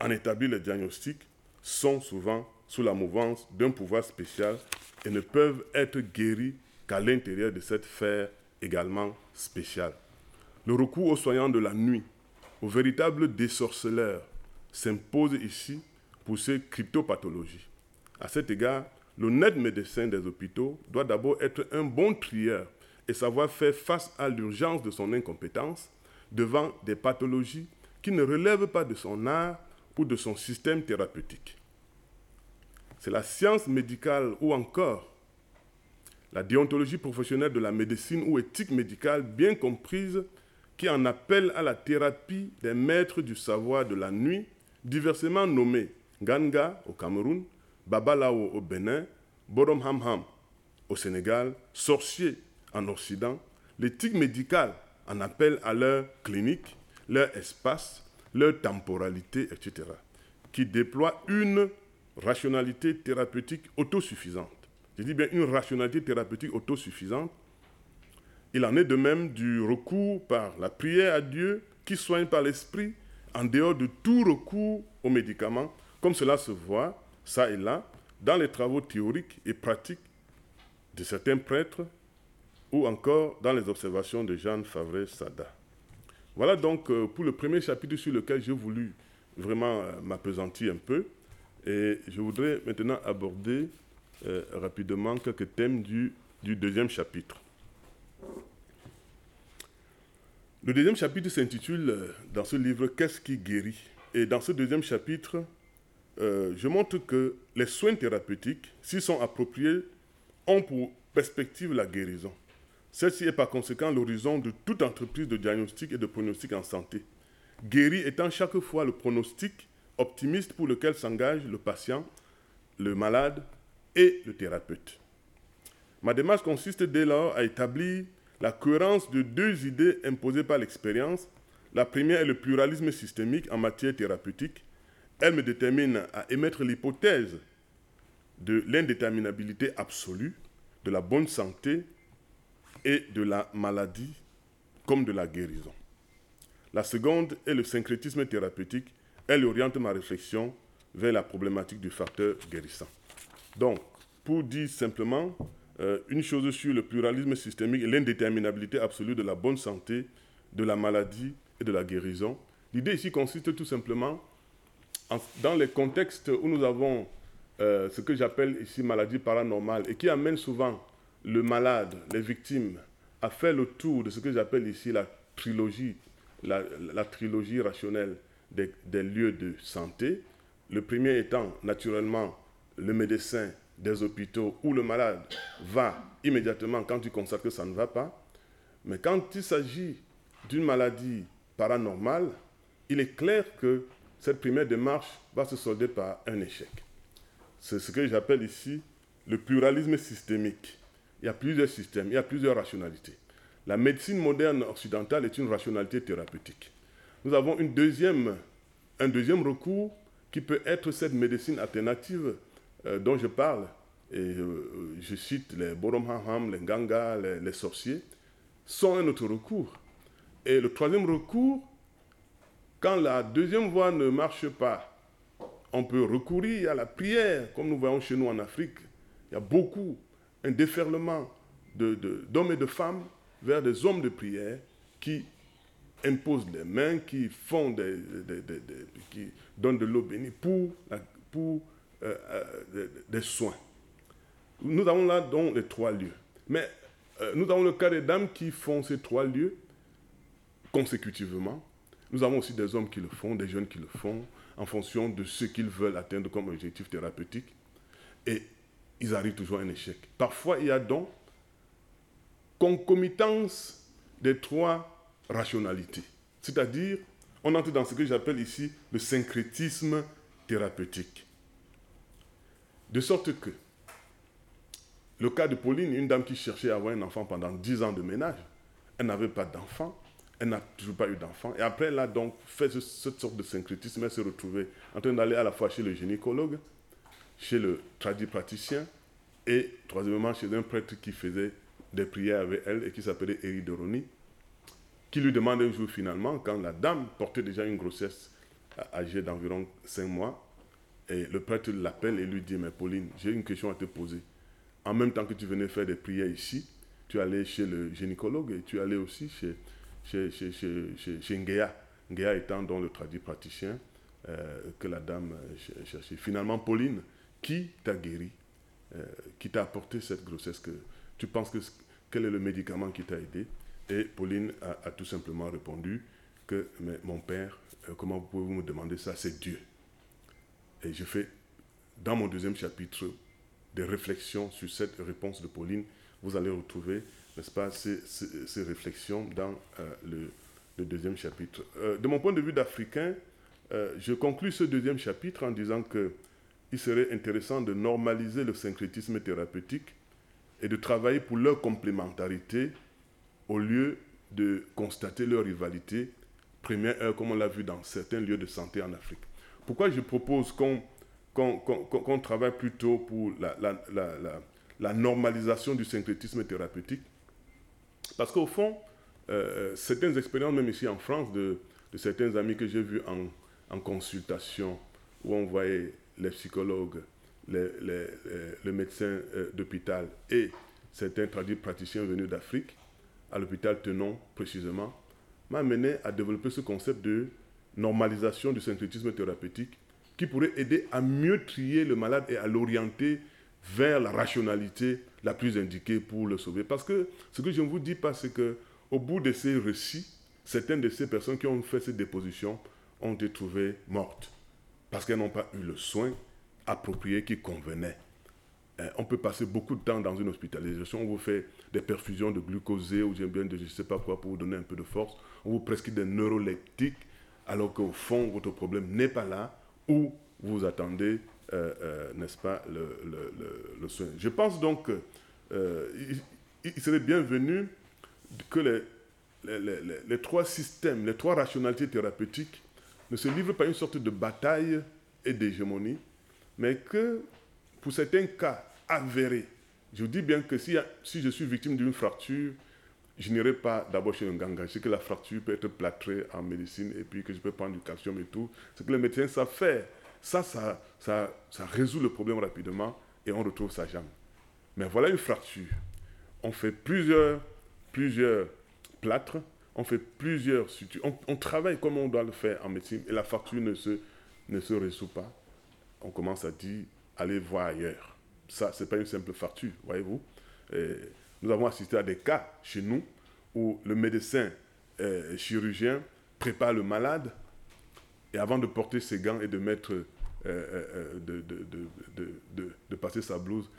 en établir le diagnostic, sont souvent sous la mouvance d'un pouvoir spécial et ne peuvent être guéries qu'à l'intérieur de cette sphère également spéciale. Le recours aux soignants de la nuit, aux véritables désorceleurs, s'impose ici pour ces cryptopathologies. À cet égard, l'honnête médecin des hôpitaux doit d'abord être un bon trieur et savoir faire face à l'urgence de son incompétence devant des pathologies qui ne relèvent pas de son art ou de son système thérapeutique. C'est la science médicale ou encore la déontologie professionnelle de la médecine ou éthique médicale bien comprise qui en appelle à la thérapie des maîtres du savoir de la nuit, diversement nommés Ganga au Cameroun, Babalao au Bénin, Borom Ham au Sénégal, sorciers en Occident, l'éthique médicale en appelle à leur clinique, leur espace, leur temporalité, etc., qui déploient une rationalité thérapeutique autosuffisante. Je dis bien une rationalité thérapeutique autosuffisante il en est de même du recours par la prière à Dieu qui soigne par l'esprit en dehors de tout recours aux médicaments, comme cela se voit, ça et là, dans les travaux théoriques et pratiques de certains prêtres ou encore dans les observations de Jeanne Favre Sada. Voilà donc euh, pour le premier chapitre sur lequel j'ai voulu vraiment euh, m'apesantir un peu. Et je voudrais maintenant aborder euh, rapidement quelques thèmes du, deuxième chapitre. Le deuxième chapitre s'intitule dans ce livre Qu'est-ce qui guérit? Et dans ce deuxième chapitre, je montre que les soins thérapeutiques, s'ils sont appropriés, ont pour perspective la guérison. Celle-ci est par conséquent l'horizon de toute entreprise de diagnostic et de pronostic en santé. Guéri étant chaque fois le pronostic optimiste pour lequel s'engage le patient, le malade et le thérapeute. Ma démarche consiste dès lors à établir la cohérence de deux idées imposées par l'expérience. La première est le pluralisme systémique en matière thérapeutique. Elle me détermine à émettre l'hypothèse de l'indéterminabilité absolue, de la bonne santé et de la maladie comme de la guérison. La seconde est le syncrétisme thérapeutique. Elle oriente ma réflexion vers la problématique du facteur guérissant. Donc, pour dire simplement, euh, une chose sur le pluralisme systémique et l'indéterminabilité absolue de la bonne santé, de la maladie et de la guérison. L'idée ici consiste tout simplement dans les contextes où nous avons euh, ce que j'appelle ici maladie paranormale et qui amène souvent le malade, les victimes, à faire le tour de ce que j'appelle ici la trilogie, la, trilogie rationnelle des lieux de santé. Le premier étant naturellement le médecin des hôpitaux où le malade va immédiatement quand il constate que ça ne va pas. Mais quand il s'agit d'une maladie paranormale, il est clair que cette première démarche va se solder par un échec. C'est ce que j'appelle ici le pluralisme systémique. Il y a plusieurs systèmes, il y a plusieurs rationalités. La médecine moderne occidentale est une rationalité thérapeutique. Nous avons une deuxième, un deuxième recours qui peut être cette médecine alternative euh, dont je parle, euh, je cite les Boromham, les Ganga, les, sorciers, sont un autre recours. Et le troisième recours, quand la deuxième voie ne marche pas, on peut recourir à la prière, comme nous voyons chez nous en Afrique. Il y a beaucoup, un déferlement d'hommes et de femmes vers des hommes de prière qui imposent les mains, qui font des, qui donnent de l'eau bénie pour, pour euh, euh, des soins. Nous avons là donc les trois lieux. Mais euh, nous avons le cas des dames qui font ces trois lieux consécutivement. Nous avons aussi des hommes qui le font, des jeunes qui le font, en fonction de ce qu'ils veulent atteindre comme objectif thérapeutique. Et ils arrivent toujours à un échec. Parfois, il y a donc concomitance des trois rationalités. C'est-à-dire, on entre dans ce que j'appelle ici le syncrétisme thérapeutique. De sorte que, le cas de Pauline, une dame qui cherchait à avoir un enfant pendant 10 ans de ménage, elle n'avait pas d'enfant, elle n'a toujours pas eu d'enfant. Et après, elle a donc fait cette sorte de syncrétisme. Elle s'est retrouvée en train d'aller à la fois chez le gynécologue, chez le praticien et troisièmement chez un prêtre qui faisait des prières avec elle et qui s'appelait Eridoroni, qui lui demande un jour finalement, quand la dame portait déjà une grossesse âgée d'environ 5 mois, et le prêtre l'appelle et lui dit, mais Pauline, j'ai une question à te poser. En même temps que tu venais faire des prières ici, tu allais chez le gynécologue et tu allais aussi chez chez, chez, chez, chez Ngea. Ngea étant dans le traduit praticien euh, que la dame euh, cherchait. Finalement, Pauline, qui t'a guéri euh, Qui t'a apporté cette grossesse que Tu penses que quel est le médicament qui t'a aidé? Et Pauline a, tout simplement répondu que mais mon père, comment vous pouvez-vous me demander ça? C'est Dieu. Et je fais dans mon deuxième chapitre des réflexions sur cette réponse de Pauline. Vous allez retrouver n'est-ce pas, ces, ces, réflexions dans euh, le, le, deuxième chapitre. Euh, de mon point de vue d'Africain, euh, je conclus ce deuxième chapitre en disant qu'il serait intéressant de normaliser le syncrétisme thérapeutique et de travailler pour leur complémentarité au lieu de constater leur rivalité première heure, comme on l'a vu dans certains lieux de santé en Afrique. Pourquoi je propose qu'on travaille plutôt pour la, la, la, la normalisation du syncrétisme thérapeutique? Parce qu'au fond, euh, certaines expériences, même ici en France, de, certains amis que j'ai vus en, consultation, où on voyait les psychologues, les, les, médecins euh, d'hôpital et certains traduits praticiens venus d'Afrique, à l'hôpital Tenon précisément, m'a amené à développer ce concept de normalisation du syncrétisme thérapeutique qui pourrait aider à mieux trier le malade et à l'orienter vers la rationalité la plus indiquée pour le sauver. Parce que ce que je ne vous dis pas, c'est que au bout de ces récits, certaines de ces personnes qui ont fait ces dépositions ont été trouvées mortes parce qu'elles n'ont pas eu le soin approprié qui convenait. Euh, on peut passer beaucoup de temps dans une hospitalisation, on vous fait des perfusions de glucosé ou bien de je ne sais pas quoi pour vous donner un peu de force, on vous prescrit des neuroleptiques alors qu'au fond votre problème n'est pas là ou vous attendez euh, euh, n'est-ce pas, le, soin. Je pense donc qu'il il serait bienvenu que les, les, trois systèmes, les trois rationalités thérapeutiques ne se livrent pas une sorte de bataille et d'hégémonie, mais que pour certains cas avérés, je vous dis bien que si, je suis victime d'une fracture, je n'irai pas d'abord chez un ganga. Je sais que la fracture peut être plâtrée en médecine et puis que je peux prendre du calcium et tout. Ce que les médecins savent faire. Ça, ça, ça, résout le problème rapidement et on retrouve sa jambe. Mais voilà une fracture. On fait plusieurs, plusieurs plâtres, on fait plusieurs sutures. On, travaille comme on doit le faire en médecine et la fracture ne se, ne résout pas. On commence à dire, allez voir ailleurs. Ça, ce n'est pas une simple fracture, voyez-vous. Nous avons assisté à des cas chez nous où le médecin euh, chirurgien prépare le malade et avant de porter ses gants et de mettre euh, euh, de, de, passer sa blouse.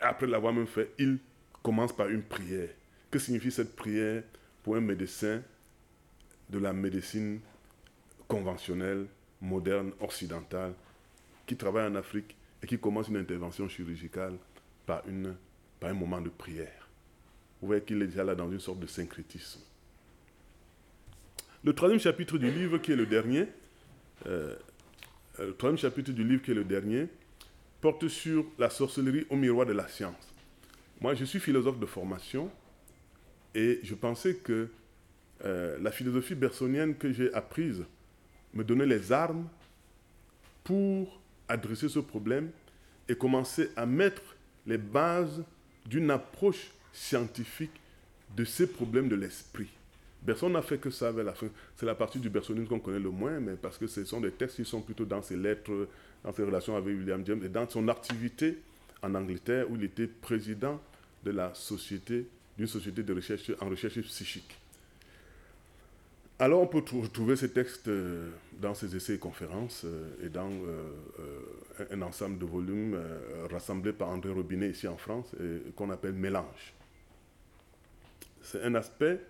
Après l'avoir même fait, il commence par une prière. Que signifie cette prière? Pour un médecin de la médecine conventionnelle, moderne, occidentale, qui travaille en Afrique et qui commence une intervention chirurgicale par, une, par un moment de prière. Vous voyez qu'il est déjà là dans une sorte de syncrétisme. Le troisième chapitre du livre, qui est le dernier, euh, euh, le troisième chapitre du livre, qui est le dernier, porte sur la sorcellerie au miroir de la science. Moi, je suis philosophe de formation et je pensais que euh, la philosophie bersonienne que j'ai apprise me donnait les armes pour adresser ce problème et commencer à mettre les bases d'une approche scientifique de ces problèmes de l'esprit. Bergson n'a fait que ça vers la fin. C'est la partie du bergsonisme qu'on connaît le moins, mais parce que ce sont des textes qui sont plutôt dans ses lettres, dans ses relations avec William James et dans son activité en Angleterre où il était président de la société, d'une société de recherche en recherche psychique. Alors on peut trouver ces textes euh, dans ses essais et conférences euh, et dans euh, un ensemble de volumes rassemblés par André Robinet ici en France qu'on appelle Mélange. C'est un aspect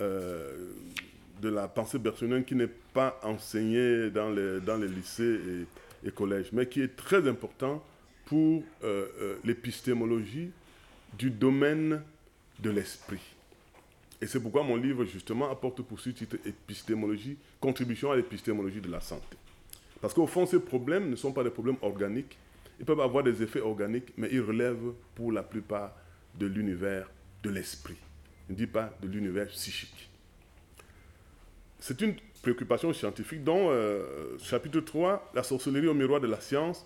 de la pensée bergsonienne qui n'est pas enseigné dans les, dans les lycées et, collèges, mais qui est très important pour l'épistémologie du domaine de l'esprit. Et c'est pourquoi mon livre, justement, apporte pour ce titre Épistémologie, contribution à l'épistémologie de la santé. Parce qu'au fond, ces problèmes ne sont pas des problèmes organiques. Ils peuvent avoir des effets organiques, mais ils relèvent pour la plupart de l'univers de l'esprit. Je ne dis pas de l'univers psychique. C'est une préoccupation scientifique dont, euh, chapitre 3, la sorcellerie au miroir de la science,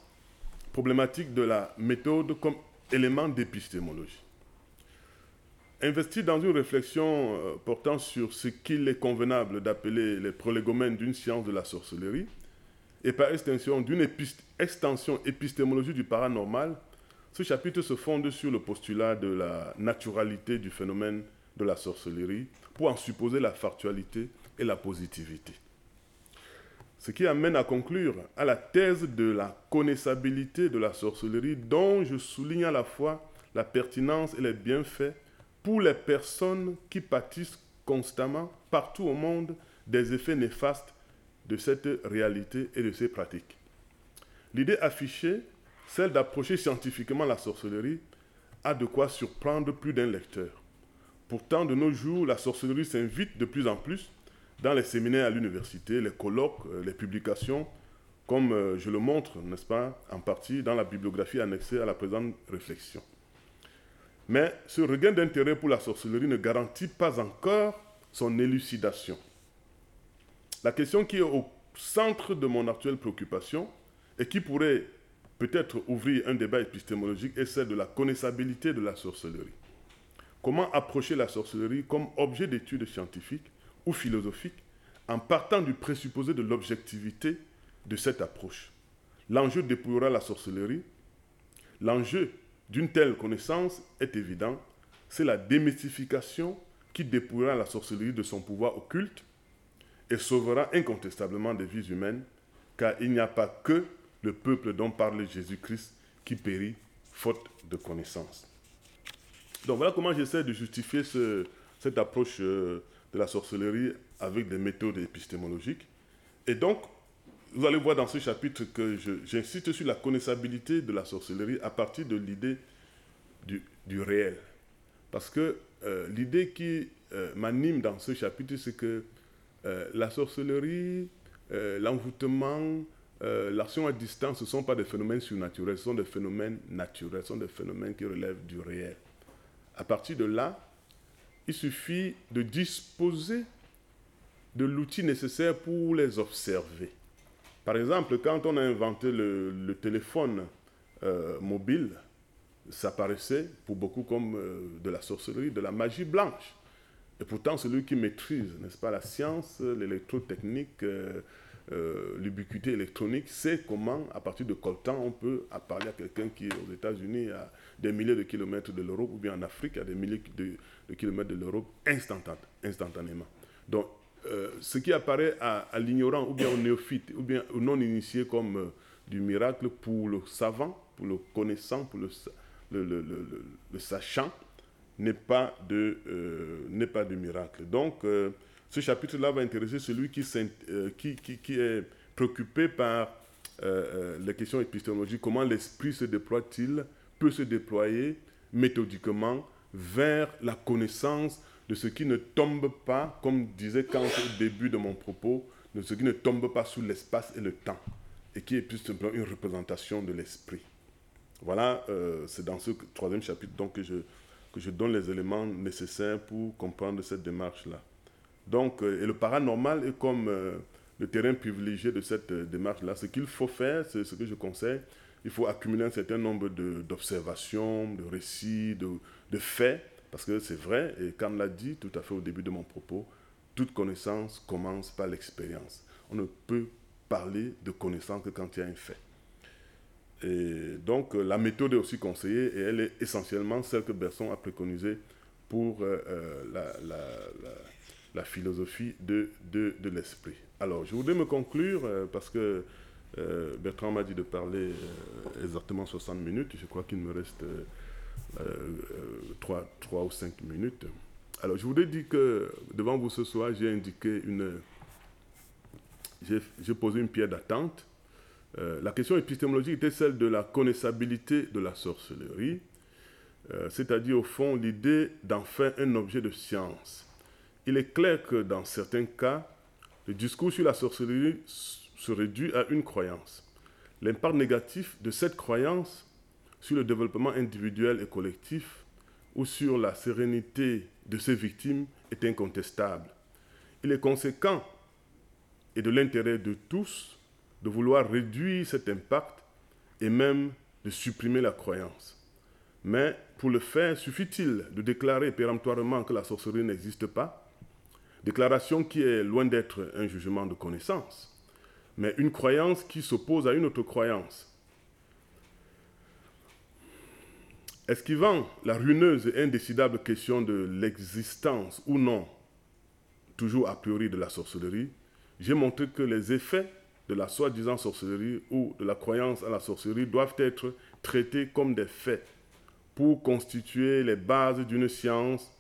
problématique de la méthode comme élément d'épistémologie. Investi dans une réflexion euh, portant sur ce qu'il est convenable d'appeler les prolégomènes d'une science de la sorcellerie, et par extension d'une extension épistémologique du paranormal, ce chapitre se fonde sur le postulat de la naturalité du phénomène de la sorcellerie pour en supposer la factualité et la positivité. Ce qui amène à conclure à la thèse de la connaissabilité de la sorcellerie dont je souligne à la fois la pertinence et les bienfaits pour les personnes qui pâtissent constamment partout au monde des effets néfastes de cette réalité et de ces pratiques. L'idée affichée, celle d'approcher scientifiquement la sorcellerie, a de quoi surprendre plus d'un lecteur. Pourtant, de nos jours, la sorcellerie s'invite de plus en plus dans les séminaires à l'université, les colloques, euh, les publications, comme euh, je le montre, n'est-ce pas, en partie dans la bibliographie annexée à la présente réflexion. Mais ce regain d'intérêt pour la sorcellerie ne garantit pas encore son élucidation. La question qui est au centre de mon actuelle préoccupation et qui pourrait peut-être ouvrir un débat épistémologique est celle de la connaissabilité de la sorcellerie. Comment approcher la sorcellerie comme objet d'étude scientifique ou philosophique en partant du présupposé de l'objectivité de cette approche? L'enjeu dépouillera la sorcellerie. L'enjeu d'une telle connaissance est évident, c'est la démystification qui dépouillera la sorcellerie de son pouvoir occulte et sauvera incontestablement des vies humaines, car il n'y a pas que le peuple dont parle Jésus-Christ qui périt faute de connaissance. Donc voilà comment j'essaie de justifier cette approche euh, de la sorcellerie avec des méthodes épistémologiques. Et donc, vous allez voir dans ce chapitre que j'insiste sur la connaissabilité de la sorcellerie à partir de l'idée du, réel. Parce que euh, l'idée qui euh, m'anime dans ce chapitre, c'est que euh, la sorcellerie, l'envoûtement, l'action à distance, ce ne sont pas des phénomènes surnaturels, ce sont des phénomènes naturels, ce sont des phénomènes qui relèvent du réel. À partir de là, il suffit de disposer de l'outil nécessaire pour les observer. Par exemple, quand on a inventé le, téléphone euh, mobile, ça paraissait pour beaucoup comme euh, de la sorcellerie, de la magie blanche. Et pourtant, celui qui maîtrise, n'est-ce pas, la science, l'électrotechnique, euh, l'ubiquité électronique, sait comment, à partir de temps, on peut parler à quelqu'un qui est aux États-Unis, à des milliers de kilomètres de l'Europe, ou bien en Afrique, à des milliers de, kilomètres de l'Europe, instantanément. Donc, euh, ce qui apparaît à, l'ignorant ou bien au néophyte ou bien au non-initié comme euh, du miracle pour le savant, pour le connaissant, pour le, sachant, n'est pas, de, euh, pas de miracle. Donc, ce chapitre-là va intéresser celui qui, qui, est préoccupé par les questions épistémologiques, comment l'esprit se déploie-t-il, peut se déployer méthodiquement vers la connaissance de ce qui ne tombe pas, comme disait Kant au début de mon propos, de ce qui ne tombe pas sous l'espace et le temps, et qui est plus simplement une représentation de l'esprit. Voilà, euh, c'est dans ce troisième chapitre donc, que, je, que je donne les éléments nécessaires pour comprendre cette démarche-là. Donc, euh, et le paranormal est comme euh, le terrain privilégié de cette démarche-là. Ce qu'il faut faire, c'est ce que je conseille, il faut accumuler un certain nombre d'observations, de, récits, de, de faits, parce que c'est vrai, et comme l'a dit tout à fait au début de mon propos, toute connaissance commence par l'expérience. On ne peut parler de connaissance que quand il y a un fait. Et donc euh, la méthode est aussi conseillée et elle est essentiellement celle que Berson a préconisée pour euh, euh, la, philosophie de, de, de l'esprit. Alors je voudrais me conclure parce que Bertrand m'a dit de parler exactement 60 minutes. Je crois qu'il me reste 3, 3 ou 5 minutes. Alors je voudrais dire que devant vous ce soir, j'ai indiqué une... J'ai posé une pierre d'attente euh, la question épistémologique était celle de la connaissabilité de la sorcellerie, euh, c'est-à-dire au fond l'idée d'en faire un objet de science. Il est clair que dans certains cas, le discours sur la sorcellerie se réduit à une croyance. L'impact négatif de cette croyance sur le développement individuel et collectif ou sur la sérénité de ses victimes est incontestable. Il est conséquent et de l'intérêt de tous de vouloir réduire cet impact et même de supprimer la croyance. Mais pour le faire, suffit-il de déclarer péremptoirement que la sorcellerie n'existe pas? Déclaration qui est loin d'être un jugement de connaissance, mais une croyance qui s'oppose à une autre croyance. Esquivant la ruineuse et indécidable question de l'existence ou non, toujours a priori de la sorcellerie, j'ai montré que les effets de la soi-disant sorcellerie ou de la croyance à la sorcellerie doivent être traités comme des faits pour constituer les bases d'une science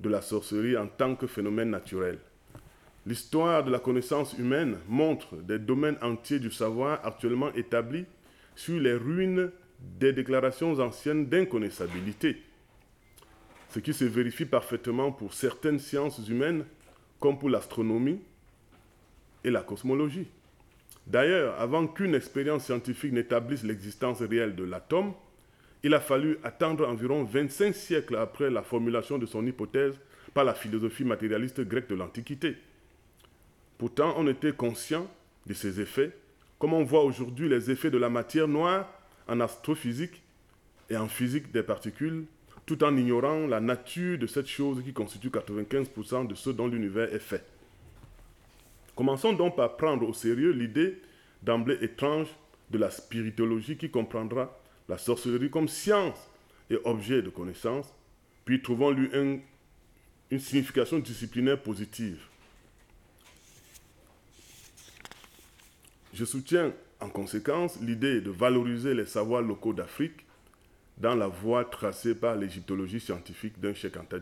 de la sorcellerie en tant que phénomène naturel. L'histoire de la connaissance humaine montre des domaines entiers du savoir actuellement établis sur les ruines des déclarations anciennes d'inconnaissabilité, ce qui se vérifie parfaitement pour certaines sciences humaines comme pour l'astronomie et la cosmologie. D'ailleurs, avant qu'une expérience scientifique n'établisse l'existence réelle de l'atome, il a fallu attendre environ 25 siècles après la formulation de son hypothèse par la philosophie matérialiste grecque de l'Antiquité. Pourtant, on était conscient de ces effets, comme on voit aujourd'hui les effets de la matière noire en astrophysique et en physique des particules, tout en ignorant la nature de cette chose qui constitue 95% de ce dont l'univers est fait. Commençons donc par prendre au sérieux l'idée d'emblée étrange de la spiritologie qui comprendra la sorcellerie comme science et objet de connaissance, puis trouvons-lui une signification disciplinaire positive. Je soutiens en conséquence l'idée de valoriser les savoirs locaux d'Afrique dans la voie tracée par l'égyptologie scientifique d'un Cheikh Anta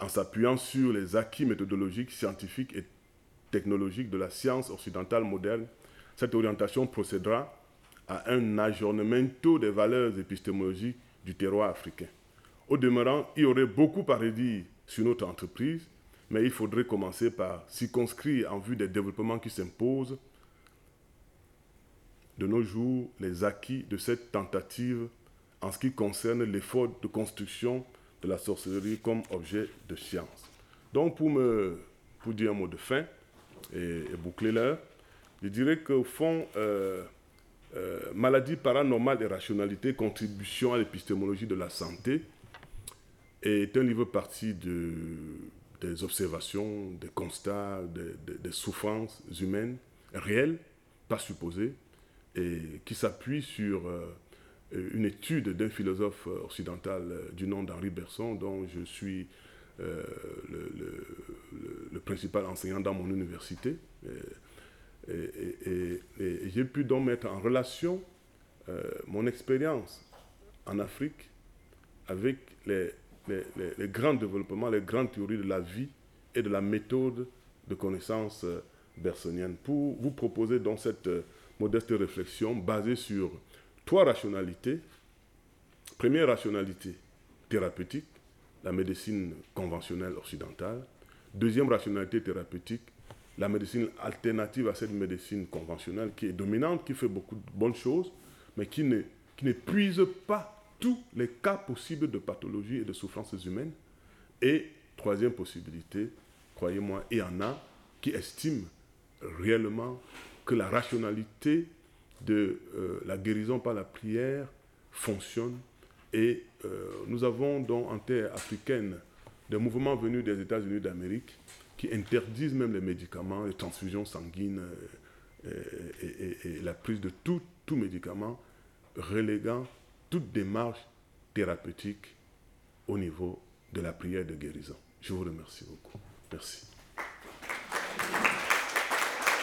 en s'appuyant sur les acquis méthodologiques, scientifiques et technologique de la science occidentale moderne, cette orientation procédera à un aggiornemento des valeurs épistémologiques du terroir africain. Au demeurant, il y aurait beaucoup à redire sur notre entreprise, mais il faudrait commencer par circonscrire en vue des développements qui s'imposent de nos jours les acquis de cette tentative en ce qui concerne l'effort de construction de la sorcellerie comme objet de science. Donc pour, me, pour dire un mot de fin, et, boucler l'heure, je dirais qu'au fond, euh, euh, maladie paranormale et rationalité, contribution à l'épistémologie de la santé, est un livre parti de, des observations, des constats, des, souffrances humaines réelles, pas supposées, et qui s'appuie sur euh, une étude d'un philosophe occidental du nom d'Henri Berson, dont je suis euh, le, principal enseignant dans mon université. Et, j'ai pu donc mettre en relation euh, mon expérience en Afrique avec les, grands développements, les grandes théories de la vie et de la méthode de connaissance euh, bersonienne pour vous proposer donc cette modeste réflexion basée sur trois rationalités. Première rationalité thérapeutique, la médecine conventionnelle occidentale. Deuxième rationalité thérapeutique, la médecine alternative à cette médecine conventionnelle qui est dominante, qui fait beaucoup de bonnes choses, mais qui ne qui n'épuise pas tous les cas possibles de pathologie et de souffrances humaines. Et troisième possibilité, croyez-moi, il y en a qui estiment réellement que la rationalité de euh, la guérison par la prière fonctionne. Et euh, nous avons donc en terre africaine des mouvements venus des États-Unis d'Amérique qui interdisent même les médicaments, les transfusions sanguines et, la prise de tout, tout médicament, reléguant toute démarche thérapeutique au niveau de la prière de guérison. Je vous remercie beaucoup. Merci.